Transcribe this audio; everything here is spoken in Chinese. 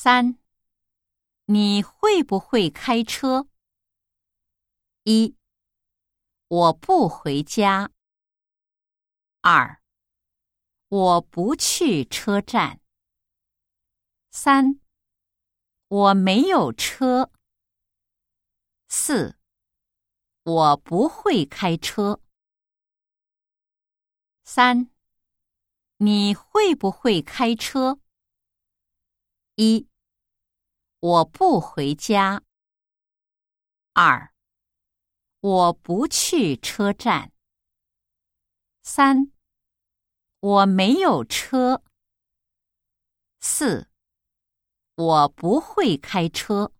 三，你会不会开车？一，我不回家。二，我不去车站。三，我没有车。四，我不会开车。三，你会不会开车？一，我不回家。二，我不去车站。三，我没有车。四，我不会开车。